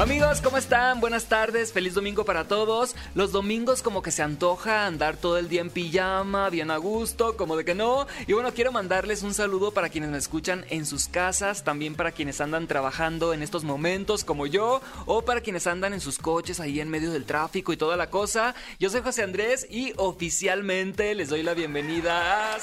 Amigos, ¿cómo están? Buenas tardes, feliz domingo para todos. Los domingos como que se antoja andar todo el día en pijama, bien a gusto, como de que no. Y bueno, quiero mandarles un saludo para quienes me escuchan en sus casas, también para quienes andan trabajando en estos momentos como yo, o para quienes andan en sus coches ahí en medio del tráfico y toda la cosa. Yo soy José Andrés y oficialmente les doy la bienvenida a.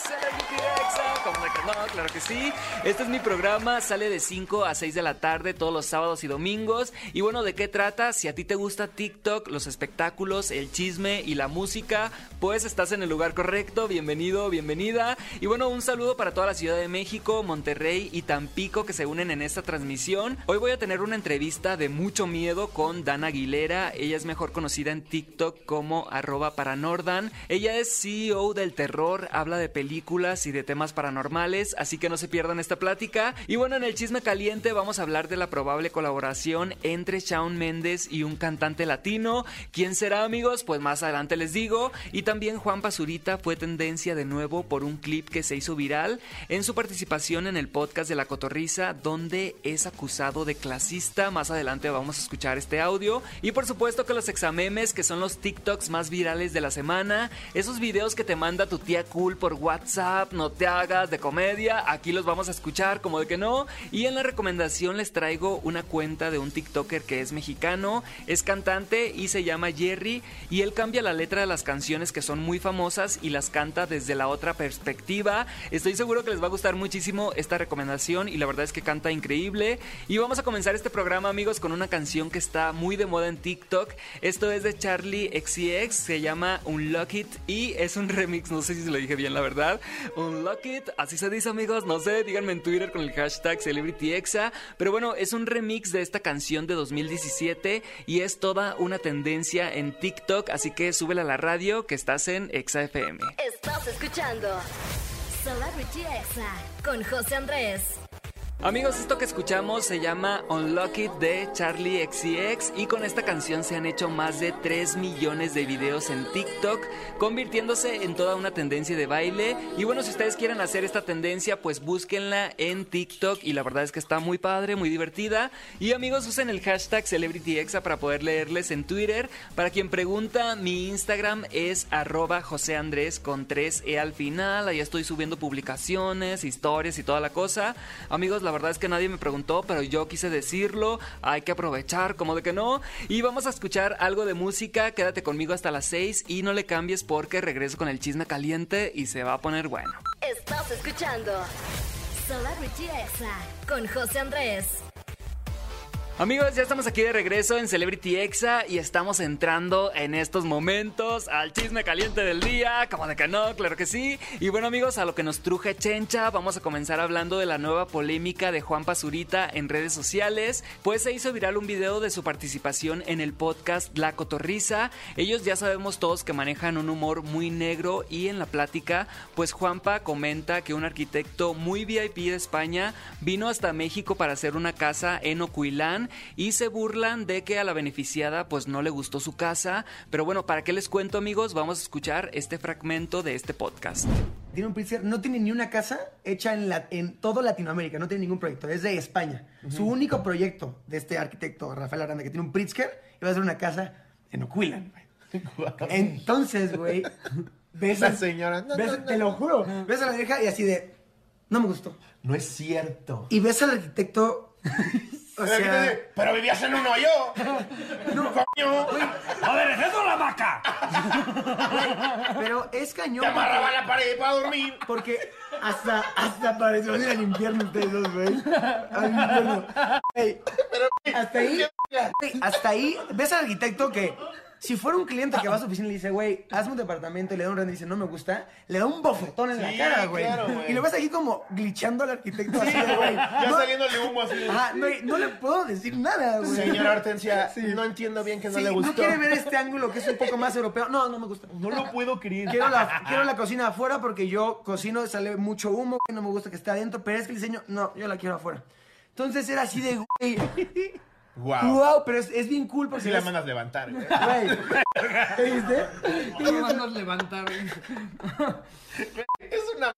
Como de que no, claro que sí. Este es mi programa, sale de 5 a 6 de la tarde todos los sábados y domingos. Y bueno, ¿de qué trata? Si a ti te gusta TikTok, los espectáculos, el chisme y la música, pues estás en el lugar correcto. Bienvenido, bienvenida. Y bueno, un saludo para toda la Ciudad de México, Monterrey y Tampico que se unen en esta transmisión. Hoy voy a tener una entrevista de mucho miedo con Dana Aguilera. Ella es mejor conocida en TikTok como paranordan. Ella es CEO del terror, habla de películas y de temas paranormales, así que no se pierdan esta plática. Y bueno, en el chisme caliente vamos a hablar de la probable colaboración entre Shawn Mendes y un cantante latino. ¿Quién será, amigos? Pues más adelante les digo. Y también Juan Pazurita fue tendencia de nuevo por un clip que se hizo viral en su participación en el podcast de La Cotorrisa, donde es acusado de clasista. Más adelante vamos a escuchar este audio. Y por supuesto que los examemes, que son los TikToks más virales de la semana, esos videos que te manda tu tía cool por WhatsApp, no te hagas de comedia, aquí los vamos a escuchar como de que no. Y en la recomendación les traigo una cuenta de un TikToker que es mexicano, es cantante y se llama Jerry y él cambia la letra de las canciones que son muy famosas y las canta desde la otra perspectiva. Estoy seguro que les va a gustar muchísimo esta recomendación y la verdad es que canta increíble. Y vamos a comenzar este programa amigos con una canción que está muy de moda en TikTok. Esto es de Charlie XCX, se llama Unlock It y es un remix, no sé si se lo dije bien la verdad. Unlock It, así se dice amigos, no sé, díganme en Twitter con el hashtag CelebrityExa. Pero bueno, es un remix de esta canción de 2017 y es toda una tendencia en TikTok, así que súbela a la radio que estás en Exa FM. Estás escuchando Celebrity Exa con José Andrés. Amigos, esto que escuchamos se llama Unlock It de Charlie XCX y con esta canción se han hecho más de 3 millones de videos en TikTok, convirtiéndose en toda una tendencia de baile. Y bueno, si ustedes quieren hacer esta tendencia, pues búsquenla en TikTok y la verdad es que está muy padre, muy divertida. Y amigos, usen el hashtag CelebrityExa para poder leerles en Twitter. Para quien pregunta, mi Instagram es arroba José Andrés con 3E al final. Ahí estoy subiendo publicaciones, historias y toda la cosa. Amigos, la verdad es que nadie me preguntó, pero yo quise decirlo. Hay que aprovechar, como de que no. Y vamos a escuchar algo de música. Quédate conmigo hasta las 6 y no le cambies porque regreso con el chisme caliente y se va a poner bueno. Estás escuchando Celebrity Exa con José Andrés. Amigos, ya estamos aquí de regreso en Celebrity Exa y estamos entrando en estos momentos al chisme caliente del día, como de que no, claro que sí. Y bueno amigos, a lo que nos truje Chencha, vamos a comenzar hablando de la nueva polémica de Juan Pazurita en redes sociales, pues se hizo viral un video de su participación en el podcast La Cotorrisa. Ellos ya sabemos todos que manejan un humor muy negro y en la plática, pues Juanpa comenta que un arquitecto muy VIP de España vino hasta México para hacer una casa en Ocuilán y se burlan de que a la beneficiada pues no le gustó su casa. Pero bueno, ¿para qué les cuento amigos? Vamos a escuchar este fragmento de este podcast. Tiene un Pritzker, no tiene ni una casa hecha en, la, en todo Latinoamérica, no tiene ningún proyecto, es de España. Su único proyecto de este arquitecto, Rafael Aranda, que tiene un Pritzker, iba a hacer una casa en Ocuilan, güey. Entonces, güey, ves La al- señora, no, ves- no, no, te lo juro, ves a la vieja y así de, no me gustó. No es cierto. Y ves al arquitecto, o Pero, pero vivías en un hoyo. no, Coño. ¡A ver, es eso la vaca! pero es cañón. Te amarraba porque- la pared para dormir. Porque hasta, hasta pareció ir al infierno ustedes dos, güey. Al infierno. Ey, hasta ahí, hasta ahí, ves al arquitecto que si fuera un cliente que va a su oficina y le dice, güey, hazme un departamento y le da un render y dice, no me gusta, le da un bofetón en la cara, güey. claro, güey. y lo ves aquí como glitchando al arquitecto así, de, güey. Ya no, saliéndole humo así. ajá, no, no le puedo decir nada, güey. Señora Hortensia, no entiendo bien que no Sí, le gustó. no quiere ver este ángulo que es un poco más europeo. No, no me gusta. No lo puedo creer. Quiero la, quiero la cocina afuera porque yo cocino, sale mucho humo, güey, no me gusta que esté adentro, pero es que el diseño, no, yo la quiero afuera. Entonces era así de, güey, Wow. Wow, pero es, es bien cool porque Si la mandas levantar, güey. Güey, ¿qué dijiste? No mandas levantar. Es una.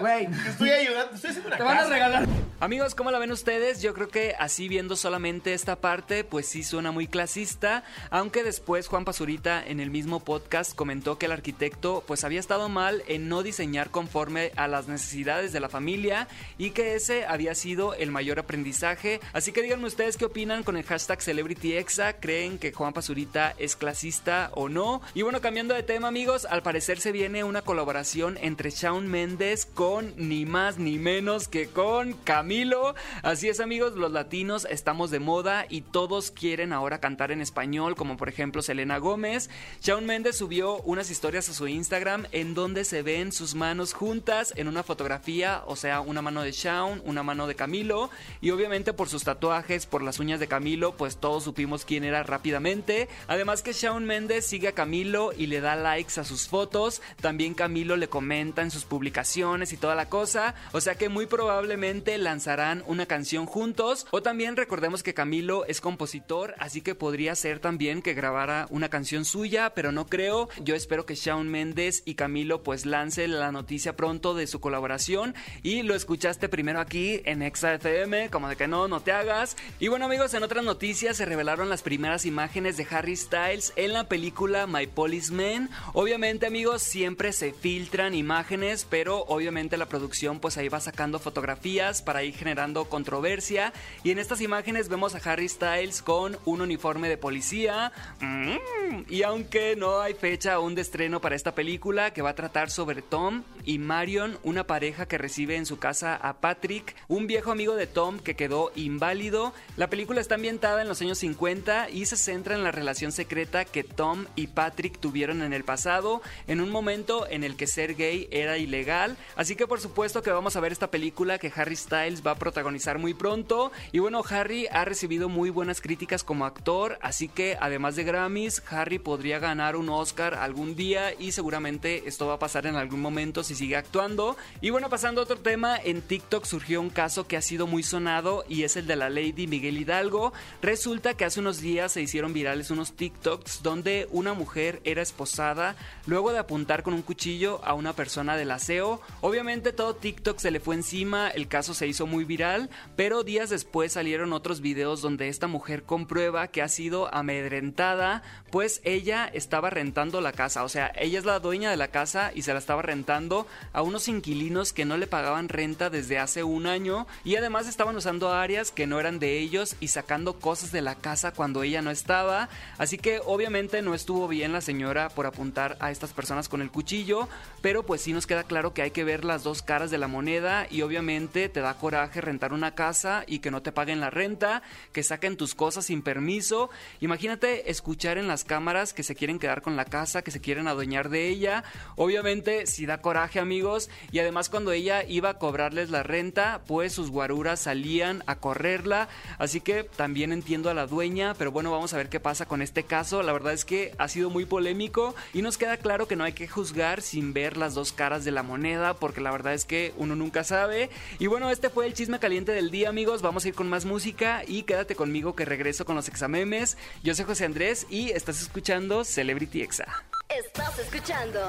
Güey. Te Estoy ayudando. Estoy haciendo una Te van a regalar. Amigos, ¿cómo la ven ustedes? Yo creo que así viendo solamente esta parte, pues sí suena muy clasista, aunque después Juan Pazurita en el mismo podcast comentó que el arquitecto pues había estado mal en no diseñar conforme a las necesidades de la familia y que ese había sido el mayor aprendizaje. Así que díganme ustedes qué opinan con el hashtag CelebrityExa, ¿creen que Juan Pazurita es clasista o no? Y bueno, cambiando de tema amigos, al parecer se viene una colaboración entre Shawn Mendes con ni más ni menos que con Camilo. Así es amigos, los latinos estamos de moda y todos quieren ahora cantar en español, como por ejemplo Selena Gómez. Shawn Mendes subió unas historias a su Instagram en donde se ven sus manos juntas en una fotografía, o sea, una mano de Shawn, una mano de Camilo y obviamente por sus tatuajes, por las uñas de Camilo, pues todos supimos quién era rápidamente. Además que Shawn Mendes sigue a Camilo y le da likes a sus fotos, también Camilo le comenta en sus publicaciones y toda la cosa, o sea que muy probablemente lanzarán una canción juntos o también recordemos que Camilo es compositor, así que podría ser también que grabara una canción suya, pero no creo. Yo espero que Shawn Mendes y Camilo pues lance la noticia pronto de su colaboración y lo escuchaste primero aquí en Exa FM, como de que no, no te hagas. Y bueno amigos, en otras noticias se revelaron las primeras imágenes de Harry Styles en la película My Policeman. Obviamente amigos, siempre se filtran imágenes, pero obviamente la producción pues ahí va sacando fotografías para ir generando controversia. Y en estas imágenes vemos a Harry Styles con un uniforme de policía. Mm, y aunque no hay fecha aún de estreno para esta película, que va a tratar sobre Tom y Marion, una pareja que recibe en su casa a Patrick, un viejo amigo de Tom que quedó inválido. La película está ambientada en los años 50 y se centra en la relación secreta que Tom y Patrick tuvieron en el pasado, en un momento en el que ser gay era ilegal. Así que por supuesto que vamos a ver esta película que Harry Styles va a protagonizar muy pronto. Y bueno, Harry ha recibido muy buenas críticas como actor, así que además de Grammys, Harry podría ganar un Oscar algún día y seguramente esto va a pasar en algún momento si sigue actuando. Y bueno, pasando a otro tema, en TikTok surgió un caso que ha sido muy sonado y es el de la Lady Miguel Hidalgo. Resulta que hace unos días se hicieron virales unos TikToks donde una mujer era esposada luego de apuntar con un cuchillo a una persona del aseo. Obviamente todo TikTok se le fue encima, el caso se hizo muy viral, pero días después salieron otros videos donde esta mujer comprueba que ha sido amedrentada, pues ella estaba rentando la casa, o sea, ella es la dueña de la casa y se la estaba rentando a unos inquilinos que no le pagaban renta desde hace un año y además estaban usando áreas que no eran de ellos y sacando cosas de la casa cuando ella no estaba, así que obviamente no estuvo bien la señora por apuntar a estas personas con el cuchillo, pero pues sí nos queda claro que hay que ver las dos caras de la moneda y obviamente te da coraje rentar una casa y que no te paguen la renta, que saquen tus cosas sin permiso. Imagínate escuchar en las cámaras que se quieren quedar con la casa, que se quieren adueñar de ella. Obviamente sí da coraje amigos y además cuando ella iba a cobrarles la renta, pues sus guaruras salían a correrla. Así que también entiendo a la dueña, pero bueno, vamos a ver qué pasa con este caso. La verdad es que ha sido muy polémico y nos queda claro que no hay que juzgar sin ver las dos caras de la moneda, porque la verdad es que uno nunca sabe. Y bueno, este fue el chisme caliente del día, amigos. Vamos a ir con más música y quédate conmigo que regreso con los examemes. Yo soy José Andrés y estás escuchando Celebrity Exa. Estás escuchando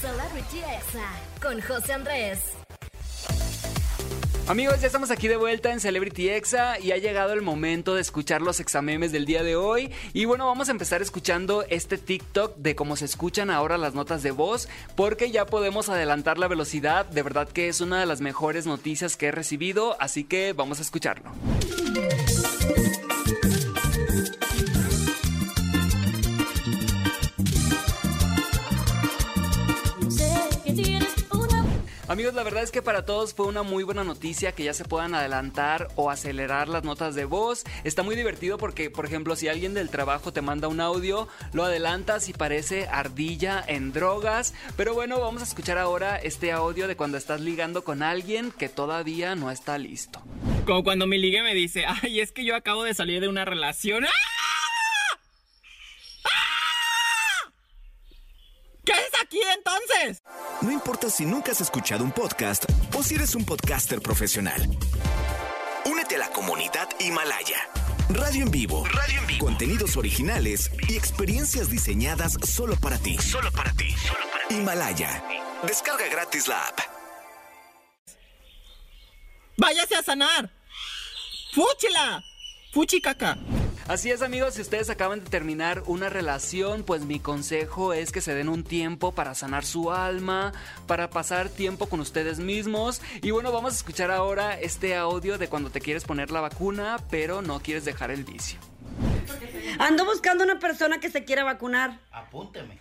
Celebrity Exa con José Andrés. Amigos, ya estamos aquí de vuelta en Celebrity Exa y ha llegado el momento de escuchar los examemes del día de hoy. Y bueno, vamos a empezar escuchando este TikTok de cómo se escuchan ahora las notas de voz, porque ya podemos adelantar la velocidad. De verdad que es una de las mejores noticias que he recibido, así que vamos a escucharlo. Amigos, la verdad es que para todos fue una muy buena noticia que ya se puedan adelantar o acelerar las notas de voz. Está muy divertido porque, por ejemplo, si alguien del trabajo te manda un audio, lo adelantas y parece ardilla en drogas. Pero bueno, vamos a escuchar ahora este audio de cuando estás ligando con alguien que todavía no está listo. Como cuando mi ligue me dice, ay, es que yo acabo de salir de una relación. ¡Ah! ¿Qué es aquí entonces? No importa si nunca has escuchado un podcast o si eres un podcaster profesional. Únete a la comunidad Himalaya. Radio en vivo. Radio en vivo. Contenidos originales y experiencias diseñadas solo para ti. Solo para ti. Himalaya. Descarga gratis la app. ¡Váyase a sanar! ¡Fúchila! ¡Fuchi caca! Así es amigos, si ustedes acaban de terminar una relación, pues mi consejo es que se den un tiempo para sanar su alma, para pasar tiempo con ustedes mismos. Y bueno, vamos a escuchar ahora este audio de cuando te quieres poner la vacuna, pero no quieres dejar el vicio. Ando buscando una persona que se quiera vacunar, Apúnteme.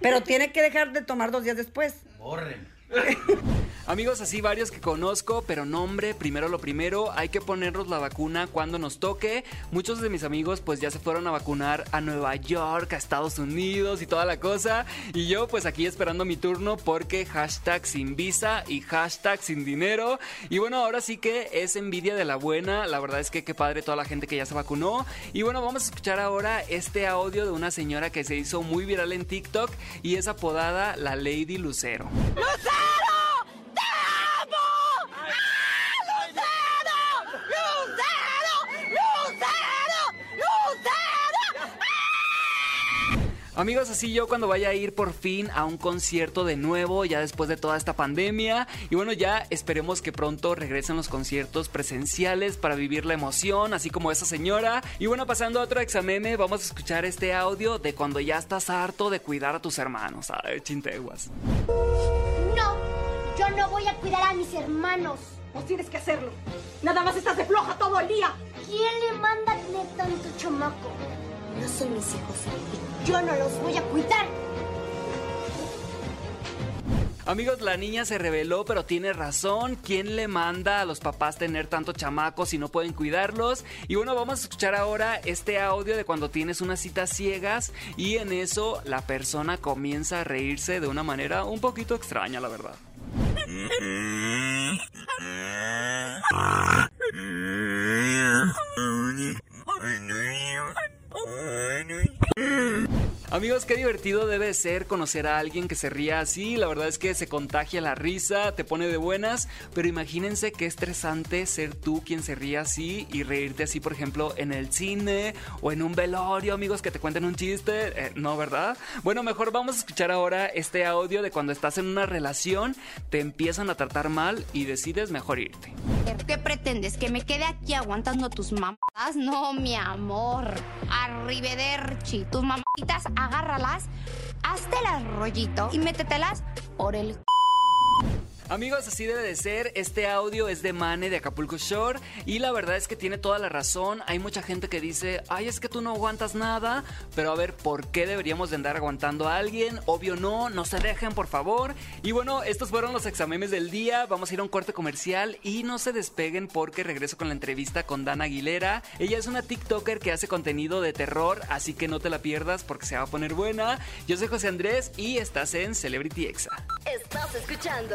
pero tiene que dejar de tomar dos días después. Bórreme. Amigos, así varios que conozco, pero nombre, primero lo primero, hay que ponernos la vacuna cuando nos toque. Muchos de mis amigos pues ya se fueron a vacunar a Nueva York, a Estados Unidos y toda la cosa. Y yo pues aquí esperando mi turno porque hashtag sin visa y hashtag sin dinero. Y bueno, ahora sí que es envidia de la buena. La verdad es que qué padre toda la gente que ya se vacunó. Y bueno, vamos a escuchar ahora este audio de una señora que se hizo muy viral en TikTok y es apodada la Lady Lucero. Amigos, así yo cuando vaya a ir por fin a un concierto de nuevo, ya después de toda esta pandemia. Y bueno, ya esperemos que pronto regresen los conciertos presenciales para vivir la emoción, así como esa señora. Y bueno, pasando a otro examen, vamos a escuchar este audio de cuando ya estás harto de cuidar a tus hermanos. Ay, chinteguas. No, yo no voy a cuidar a mis hermanos. Pues tienes que hacerlo. Nada más estás de floja todo el día. ¿Quién le manda a tener tanto chamaco? No son mis hijos y yo no los voy a cuidar. Amigos, la niña se reveló, pero tiene razón. ¿Quién le manda a los papás tener tanto chamacos si no pueden cuidarlos? Y bueno, vamos a escuchar ahora este audio de cuando tienes unas citas ciegas y en eso la persona comienza a reírse de una manera un poquito extraña, la verdad. I know you. I know you. I know you. Amigos, qué divertido debe ser conocer a alguien que se ría así. La verdad es que se contagia la risa, te pone de buenas. Pero imagínense qué estresante ser tú quien se ría así y reírte así, por ejemplo, en el cine o en un velorio, amigos, que te cuenten un chiste. Eh, no, ¿verdad? Bueno, mejor vamos a escuchar ahora este audio de cuando estás en una relación, te empiezan a tratar mal y decides mejor irte. ¿Qué pretendes? ¿Que me quede aquí aguantando tus No, mi amor. Arrivederci. Tus mamaditas, agárralas, háztelas rollito y métetelas por el Amigos, así debe de ser. Este audio es de Mane de Acapulco Shore y la verdad es que tiene toda la razón. Hay mucha gente que dice, ay, es que tú no aguantas nada, pero a ver, ¿por qué deberíamos de andar aguantando a alguien? Obvio no, no se dejen, por favor. Y bueno, estos fueron los exámenes del día. Vamos a ir a un corte comercial y no se despeguen porque regreso con la entrevista con Dana Aguilera. Ella es una TikToker que hace contenido de terror, así que no te la pierdas porque se va a poner buena. Yo soy José Andrés y estás en Celebrity Exa. Estás escuchando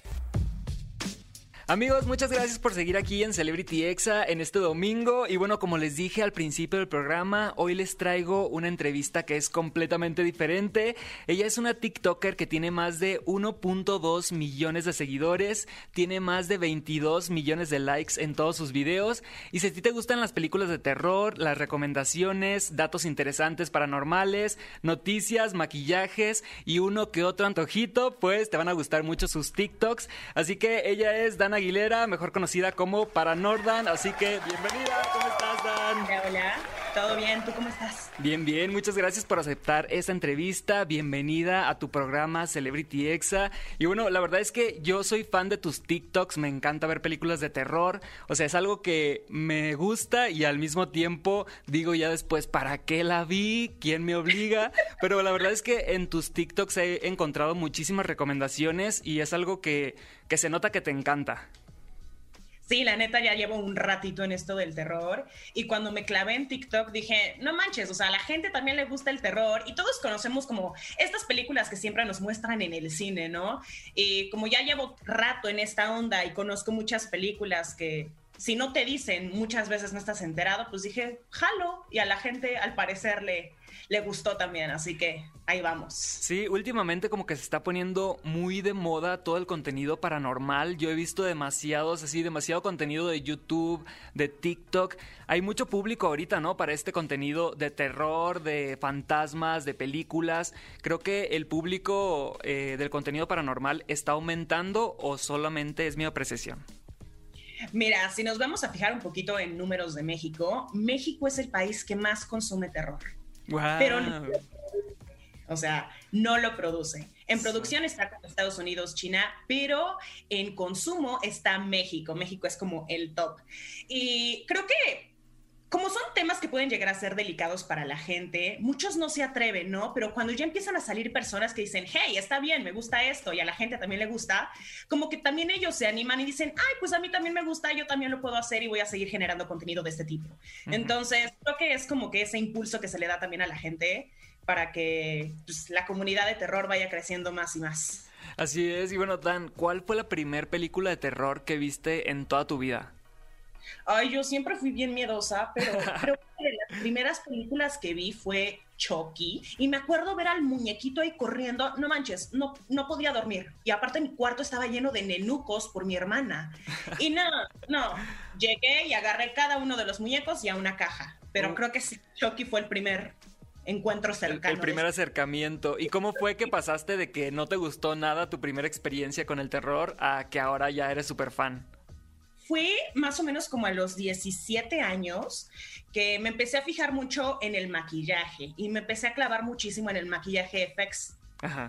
Amigos, muchas gracias por seguir aquí en Celebrity Exa en este domingo. Y bueno, como les dije al principio del programa, hoy les traigo una entrevista que es completamente diferente. Ella es una TikToker que tiene más de 1.2 millones de seguidores, tiene más de 22 millones de likes en todos sus videos. Y si a ti te gustan las películas de terror, las recomendaciones, datos interesantes paranormales, noticias, maquillajes y uno que otro antojito, pues te van a gustar mucho sus TikToks. Así que ella es Aguilera, mejor conocida como Paranordan. Así que bienvenida, ¿cómo estás, Dan? Hola, hola. ¿Todo bien? ¿Tú cómo estás? Bien, bien, muchas gracias por aceptar esta entrevista. Bienvenida a tu programa Celebrity Exa. Y bueno, la verdad es que yo soy fan de tus TikToks, me encanta ver películas de terror. O sea, es algo que me gusta y al mismo tiempo digo ya después, ¿para qué la vi? ¿Quién me obliga? Pero la verdad es que en tus TikToks he encontrado muchísimas recomendaciones y es algo que, que se nota que te encanta. Sí, la neta ya llevo un ratito en esto del terror y cuando me clavé en TikTok dije, no manches, o sea, a la gente también le gusta el terror y todos conocemos como estas películas que siempre nos muestran en el cine, ¿no? Y como ya llevo rato en esta onda y conozco muchas películas que si no te dicen, muchas veces no estás enterado, pues dije, jalo. Y a la gente, al parecer, le, le gustó también. Así que ahí vamos. Sí, últimamente como que se está poniendo muy de moda todo el contenido paranormal. Yo he visto demasiados, así, demasiado contenido de YouTube, de TikTok. Hay mucho público ahorita, ¿no? Para este contenido de terror, de fantasmas, de películas. Creo que el público eh, del contenido paranormal está aumentando o solamente es mi apreciación. Mira, si nos vamos a fijar un poquito en números de México, México es el país que más consume terror. Pero no, o sea, no lo produce. En producción está con Estados Unidos, China, pero en consumo está México. México es como el top. Y creo que como son temas que pueden llegar a ser delicados para la gente, muchos no se atreven, ¿no? Pero cuando ya empiezan a salir personas que dicen, hey, está bien, me gusta esto, y a la gente también le gusta, como que también ellos se animan y dicen, ay, pues a mí también me gusta, yo también lo puedo hacer y voy a seguir generando contenido de este tipo. Entonces, creo que es como que ese impulso que se le da también a la gente para que pues, la comunidad de terror vaya creciendo más y más. Así es, y bueno, Dan, ¿cuál fue la primer película de terror que viste en toda tu vida? Ay, yo siempre fui bien miedosa, pero creo que de las primeras películas que vi fue Chucky. Y me acuerdo ver al muñequito ahí corriendo. No manches, no, no podía dormir. Y aparte mi cuarto estaba lleno de nenucos por mi hermana. Y no, no. Llegué y agarré cada uno de los muñecos y a una caja. Pero creo que sí, Chucky fue el primer encuentro cercano. El, primer acercamiento. ¿Y cómo fue que pasaste de que no te gustó nada tu primera experiencia con el terror a que ahora ya eres súper fan? Fue más o menos como a los 17 años que me empecé a fijar mucho en el maquillaje y me empecé a clavar muchísimo en el maquillaje FX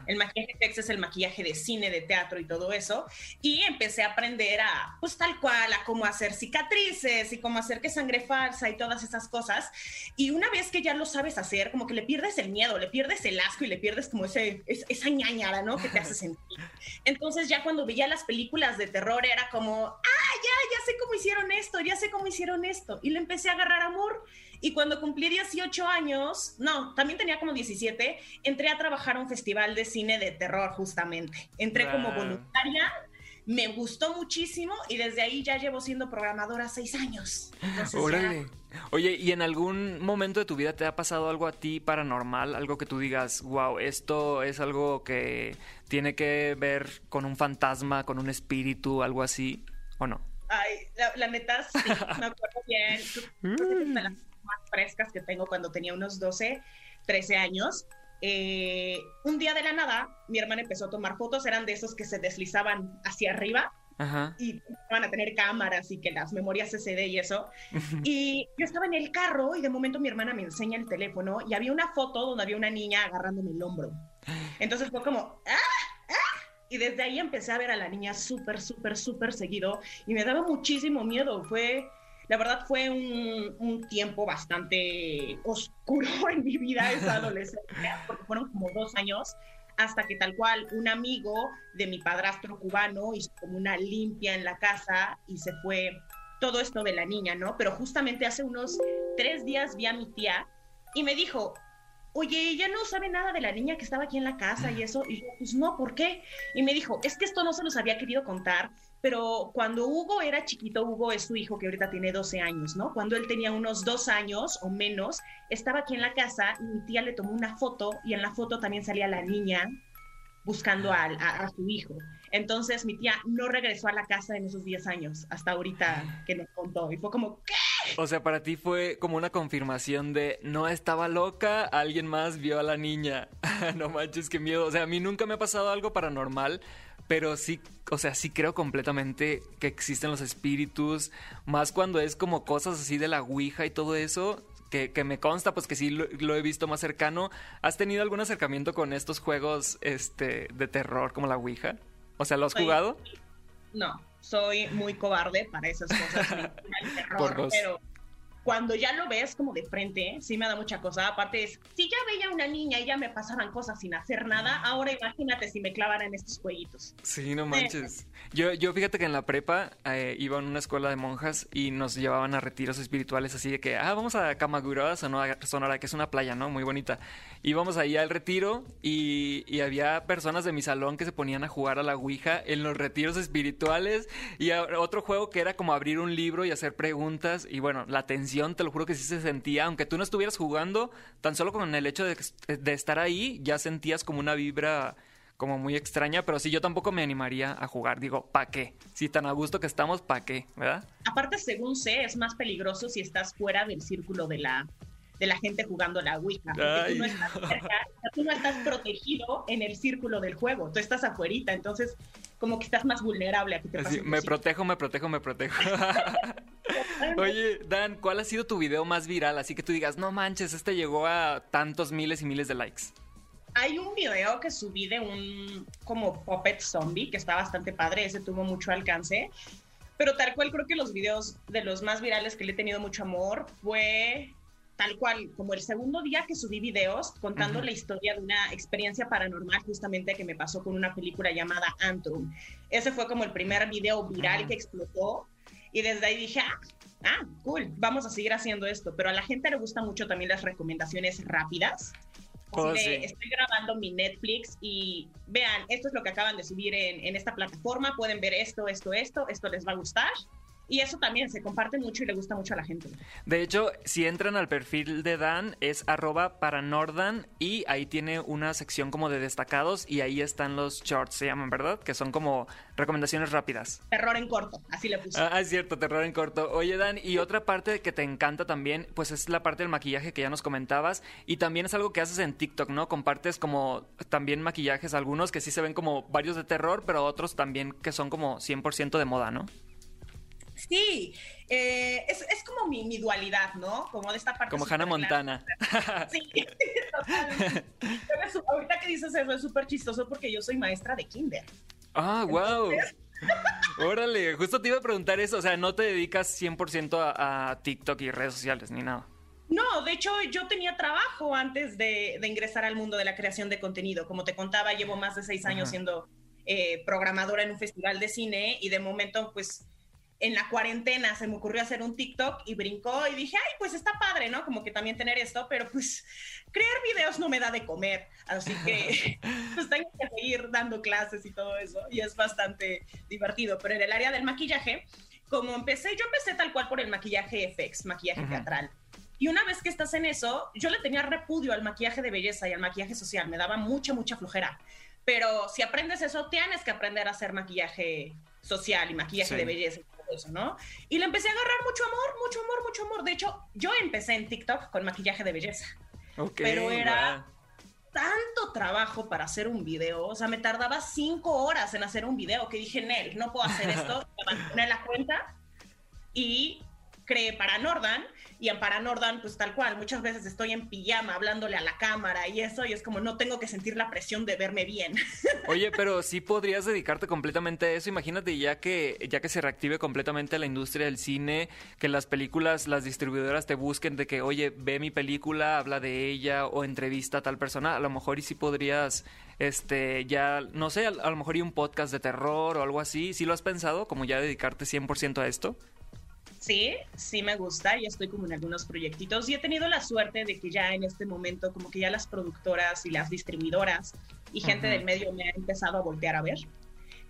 el maquillaje FX es el maquillaje de cine, de teatro y todo eso. Y empecé a aprender a, pues tal cual, a cómo hacer cicatrices y cómo hacer que sangre falsa y todas esas cosas. Y una vez que ya lo sabes hacer, como que le pierdes el miedo, le pierdes el asco y le pierdes como ese, esa ñañara, ¿no? Que te hace sentir. Entonces ya cuando veía las películas de terror era como, ah, ya, ya sé cómo hicieron esto, ya sé cómo hicieron esto. Y le empecé a agarrar amor. Y cuando cumplí 18 años, no, también tenía como 17, entré a trabajar a un festival de cine de terror justamente. Entré como voluntaria, me gustó muchísimo y desde ahí ya llevo siendo programadora seis años. Órale. Oye, ¿y en algún momento de tu vida te ha pasado algo a ti paranormal? Algo que tú digas, wow, esto es algo que tiene que ver con un fantasma, con un espíritu, algo así, ¿o no? Ay, la, neta, sí, me acuerdo bien. más frescas que tengo cuando tenía unos 12, 13 años. Eh, un día de la nada, mi hermana empezó a tomar fotos, eran de esos que se deslizaban hacia arriba y van a tener cámaras y que las memorias SD y eso. y yo estaba en el carro y de momento mi hermana me enseña el teléfono y había una foto donde había una niña agarrándome el hombro. Entonces fue como, ¡ah! ¡ah! Y desde ahí empecé a ver a la niña súper, súper, súper seguido y me daba muchísimo miedo. Fue la verdad fue un, tiempo bastante oscuro en mi vida esa adolescencia, porque fueron como dos años hasta que tal cual un amigo de mi padrastro cubano hizo como una limpia en la casa y se fue todo esto de la niña, ¿no? Pero justamente hace unos tres días vi a mi tía y me dijo, oye, ella no sabe nada de la niña que estaba aquí en la casa y eso. Y yo, pues no, ¿por qué? Y me dijo, es que esto no se los había querido contar pero cuando Hugo era chiquito, Hugo es su hijo que ahorita tiene 12 años, ¿no? Cuando él tenía unos dos años o menos, estaba aquí en la casa y mi tía le tomó una foto y en la foto también salía la niña buscando a, a, su hijo. Entonces mi tía no regresó a la casa en esos 10 años, hasta ahorita que nos contó. Y fue como, ¿qué? O sea, para ti fue como una confirmación de no estaba loca, alguien más vio a la niña. no manches, qué miedo. O sea, a mí nunca me ha pasado algo paranormal, pero sí, o sea, sí creo completamente que existen los espíritus, más cuando es como cosas así de la Ouija y todo eso, que, me consta, pues que sí lo, he visto más cercano. ¿Has tenido algún acercamiento con estos juegos este, de terror como la Ouija? O sea, ¿lo has jugado? No, soy muy cobarde para esas cosas. Por pero cuando ya lo ves como de frente, sí me da mucha cosa. Aparte es, si ya veía una niña y ya me pasaban cosas sin hacer nada, ahora imagínate si me clavaran estos jueguitos. Sí, no manches. Yo, yo fíjate que en la prepa eh, iba en una escuela de monjas y nos llevaban a retiros espirituales así de que, ah, vamos a Kamagura, Sonora, Sonora, que es una playa, ¿no? Muy bonita. Íbamos ahí al retiro y, y había personas de mi salón que se ponían a jugar a la Ouija en los retiros espirituales y a- otro juego que era como abrir un libro y hacer preguntas y bueno, la tensión, te lo juro que sí se sentía, aunque tú no estuvieras jugando, tan solo con el hecho de, de estar ahí ya sentías como una vibra como muy extraña, pero sí, yo tampoco me animaría a jugar. Digo, ¿pa' qué? Si tan a gusto que estamos, ¿pa' qué? ¿Verdad? Aparte, según sé, es más peligroso si estás fuera del círculo de la, de la gente jugando la Ouija. Porque tú no, estás cerca, tú no estás protegido en el círculo del juego, tú estás afuerita, entonces como que estás más vulnerable a que te pase me protejo, me protejo, me protejo. Oye, Dan, ¿cuál ha sido tu video más viral? Así que tú digas, no manches, este llegó a tantos miles y miles de likes. Hay un video que subí de un como puppet zombie que está bastante padre, ese tuvo mucho alcance. Pero tal cual creo que los videos de los más virales que le he tenido mucho amor fue tal cual, como el segundo día que subí videos contando la historia de una experiencia paranormal justamente que me pasó con una película llamada Antrum. Ese fue como el primer video viral que explotó y desde ahí dije, ah, ah, cool, vamos a seguir haciendo esto. Pero a la gente le gustan mucho también las recomendaciones rápidas. Oh, sí. estoy grabando mi Netflix y vean, esto es lo que acaban de subir en, en esta plataforma, pueden ver esto, esto, esto, esto les va a gustar. Y eso también se comparte mucho y le gusta mucho a la gente. De hecho, si entran al perfil de Dan, es arroba paranordan y ahí tiene una sección como de destacados y ahí están los shorts, se llaman, ¿verdad? Que son como recomendaciones rápidas. Terror en corto, así le puse. Ah, es cierto, terror en corto. Oye, Dan, y otra parte que te encanta también, pues es la parte del maquillaje que ya nos comentabas. Y también es algo que haces en TikTok, ¿no? Compartes como también maquillajes, algunos que sí se ven como varios de terror, pero otros también que son como 100% de moda, ¿no? Sí, eh, es, es como mi, mi dualidad, ¿no? Como de esta parte. Como Hannah clara. Montana. Sí, totalmente. Pero ahorita que dices eso es súper chistoso porque yo soy maestra de kinder. Ah, wow. Órale, justo te iba a preguntar eso. O sea, no te dedicas 100% a, a TikTok y redes sociales ni nada. No, de hecho yo tenía trabajo antes de, de ingresar al mundo de la creación de contenido. Como te contaba, llevo más de seis años Ajá. siendo eh, programadora en un festival de cine y de momento pues en la cuarentena se me ocurrió hacer un TikTok y brincó y dije, ay, pues está padre, ¿no? Como que también tener esto, pero pues crear videos no me da de comer, así que pues tengo que seguir dando clases y todo eso y es bastante divertido. Pero en el área del maquillaje, como empecé, yo empecé tal cual por el maquillaje FX, maquillaje teatral. Y una vez que estás en eso, yo le tenía repudio al maquillaje de belleza y al maquillaje social, me daba mucha, mucha flojera. Pero si aprendes eso, tienes que aprender a hacer maquillaje social y maquillaje Sí. de belleza ¿no? Y le empecé a agarrar mucho amor, mucho amor, mucho amor. De hecho, yo empecé en TikTok con maquillaje de belleza. Pero era wow. tanto trabajo para hacer un video, o sea, me tardaba cinco horas en hacer un video que dije, Nel, no puedo hacer esto, abandoné la cuenta y creé Paranordan y en Paranordan pues tal cual, muchas veces estoy en pijama hablándole a la cámara y eso y es como no tengo que sentir la presión de verme bien. Oye, pero sí podrías dedicarte completamente a eso. Imagínate ya que ya que se reactive completamente la industria del cine, que las películas, las distribuidoras te busquen de que, oye, ve mi película, habla de ella o entrevista a tal persona. A lo mejor y sí podrías, este, ya, no sé, a, a lo mejor y un podcast de terror o algo así. ¿Sí lo has pensado? Como ya dedicarte 100% a esto. Sí, sí me gusta y estoy como en algunos proyectitos y he tenido la suerte de que ya en este momento como que ya las productoras y las distribuidoras y gente del medio me han empezado a voltear a ver.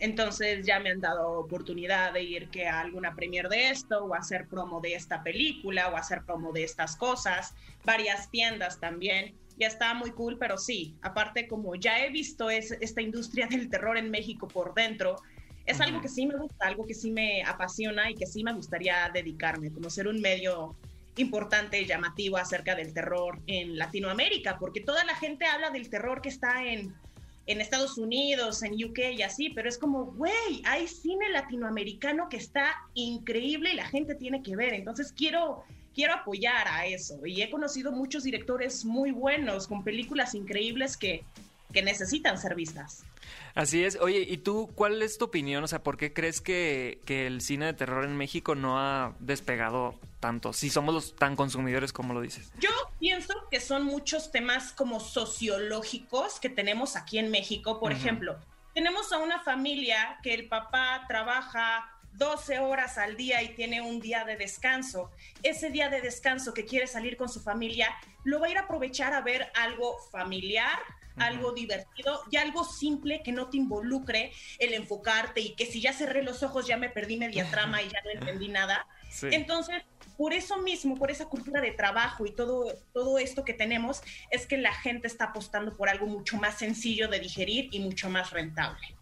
Entonces ya me han dado oportunidad de ir que a alguna premier de esto o hacer promo de esta película o hacer promo de estas cosas, varias tiendas también. Ya está muy cool, pero sí, aparte como ya he visto es, esta industria del terror en México por dentro, es algo que sí me gusta, algo que sí me apasiona y que sí me gustaría dedicarme, como ser un medio importante y llamativo acerca del terror en Latinoamérica, porque toda la gente habla del terror que está en, en Estados Unidos, en UK y así, pero es como, güey, hay cine latinoamericano que está increíble y la gente tiene que ver, entonces quiero, quiero apoyar a eso. Y he conocido muchos directores muy buenos con películas increíbles que que necesitan ser vistas. Así es. Oye, ¿y tú cuál es tu opinión? O sea, ¿por qué crees que, que el cine de terror en México no ha despegado tanto? Si somos los tan consumidores como lo dices. Yo pienso que son muchos temas como sociológicos que tenemos aquí en México. Por Ujú. ejemplo, tenemos a una familia que el papá trabaja 12 horas al día y tiene un día de descanso. Ese día de descanso que quiere salir con su familia, lo va a ir a aprovechar a ver algo familiar, algo divertido y algo simple que no te involucre el enfocarte y que si ya cerré los ojos ya me perdí media trama y ya no entendí nada. Sí. Entonces, por eso mismo, por esa cultura de trabajo y todo, todo esto que tenemos, es que la gente está apostando por algo mucho más sencillo de digerir y mucho más rentable.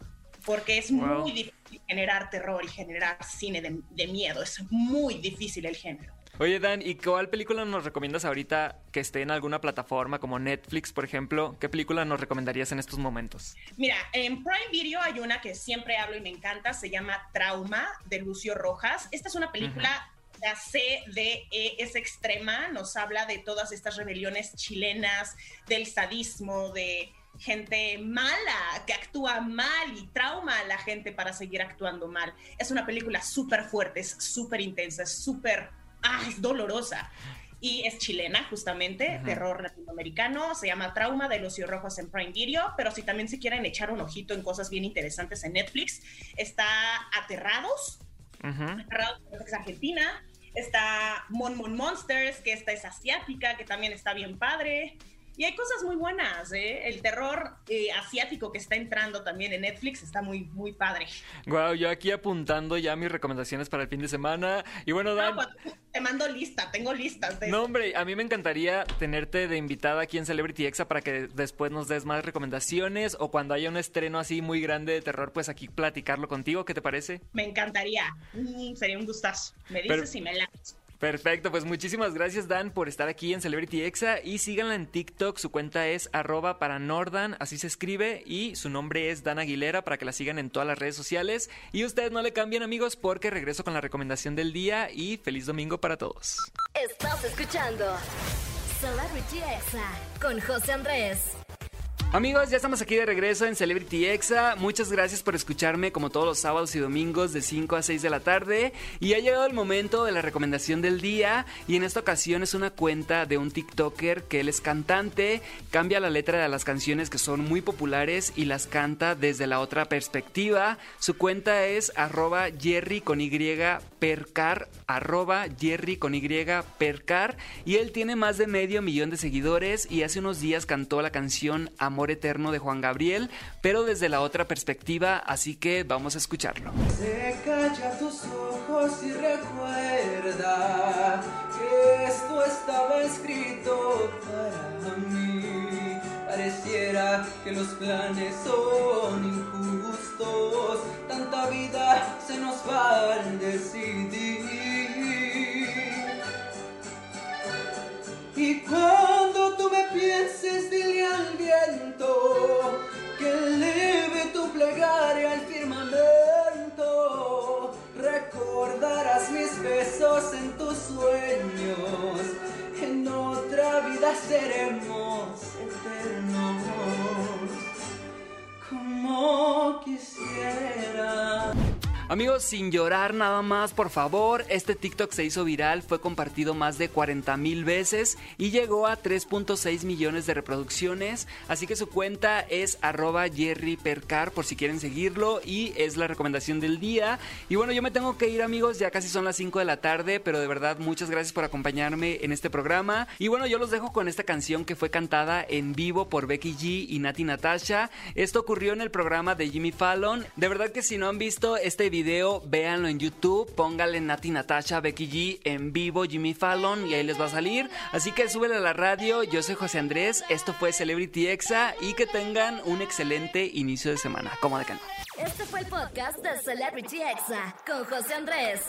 Porque es Wow. muy difícil generar terror y generar cine de, de miedo. Es muy difícil el género. Oye, Dan, ¿y cuál película nos recomiendas ahorita que esté en alguna plataforma como Netflix, por ejemplo? ¿Qué película nos recomendarías en estos momentos? Mira, en Prime Video hay una que siempre hablo y me encanta, se llama Trauma de Lucio Rojas. Esta es una película, la CDE es extrema, nos habla de todas estas rebeliones chilenas, del sadismo, de gente mala que actúa mal y trauma a la gente para seguir actuando mal. Es una película súper fuerte, es súper intensa, es súper, ah, es dolorosa. Y es chilena, justamente, terror latinoamericano, se llama Trauma de Lucio Rojas en Prime Video, pero si también se quieren echar un ojito en cosas bien interesantes en Netflix, está Aterrados, Aterrados creo que es Argentina, está Mon Mon Monsters, que esta es asiática, que también está bien padre. Y hay cosas muy buenas, ¿eh? El terror eh, asiático que está entrando también en Netflix está muy, muy padre. Wow, yo aquí apuntando ya mis recomendaciones para el fin de semana. Y bueno, Dan, No, pues, te mando lista, tengo listas de no hombre, a mí me encantaría tenerte de invitada aquí en Celebrity Exa para que después nos des más recomendaciones o cuando haya un estreno así muy grande de terror, pues aquí platicarlo contigo, ¿qué te parece? Me encantaría. Mm, sería un gustazo. Me Pero- dices y me lanzo. Perfecto, pues muchísimas gracias Dan por estar aquí en Celebrity Exa y síganla en TikTok, su cuenta es arroba para Nordan, así se escribe y su nombre es Dan Aguilera para que la sigan en todas las redes sociales y ustedes no le cambien amigos porque regreso con la recomendación del día y feliz domingo para todos. Estás escuchando Celebrity Exa con José Andrés. Amigos, ya estamos aquí de regreso en Celebrity Exa. Muchas gracias por escucharme como todos los sábados y domingos de 5 a 6 de la tarde. Y ha llegado el momento de la recomendación del día. Y en esta ocasión es una cuenta de un TikToker que él es cantante, cambia la letra de las canciones que son muy populares y las canta desde la otra perspectiva. Su cuenta es arroba Jerry con Y percar, arroba Jerry Y. Y él tiene más de medio millón de seguidores y hace unos días cantó la canción Amor Eterno de Juan Gabriel, pero desde la otra perspectiva, así que vamos a escucharlo. Se calla tus ojos y recuerda que esto estaba escrito para mí. Pareciera que los planes son injustos, tanta vida se nos va al decidir. Y cuando pienses, dile al viento que eleve tu plegaria al firmamento. Recordarás mis besos en tus sueños. En otra vida seremos eternos. Como quisiera. Amigos, sin llorar nada más, por favor, este TikTok se hizo viral, fue compartido más de 40 mil veces y llegó a 3.6 millones de reproducciones, así que su cuenta es arroba Jerry Percar por si quieren seguirlo y es la recomendación del día. Y bueno, yo me tengo que ir amigos, ya casi son las 5 de la tarde, pero de verdad muchas gracias por acompañarme en este programa. Y bueno, yo los dejo con esta canción que fue cantada en vivo por Becky G y Nati Natasha. Esto ocurrió en el programa de Jimmy Fallon. De verdad que si no han visto este video, véanlo en YouTube, pónganle Nati Natasha, Becky G en vivo, Jimmy Fallon y ahí les va a salir. Así que súbele a la radio, yo soy José Andrés, esto fue Celebrity Exa y que tengan un excelente inicio de semana. ¿Cómo de no? Este fue el podcast de Celebrity Exa con José Andrés.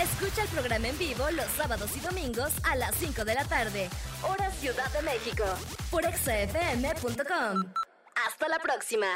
Escucha el programa en vivo los sábados y domingos a las 5 de la tarde, hora Ciudad de México, por exafm.com. Hasta la próxima.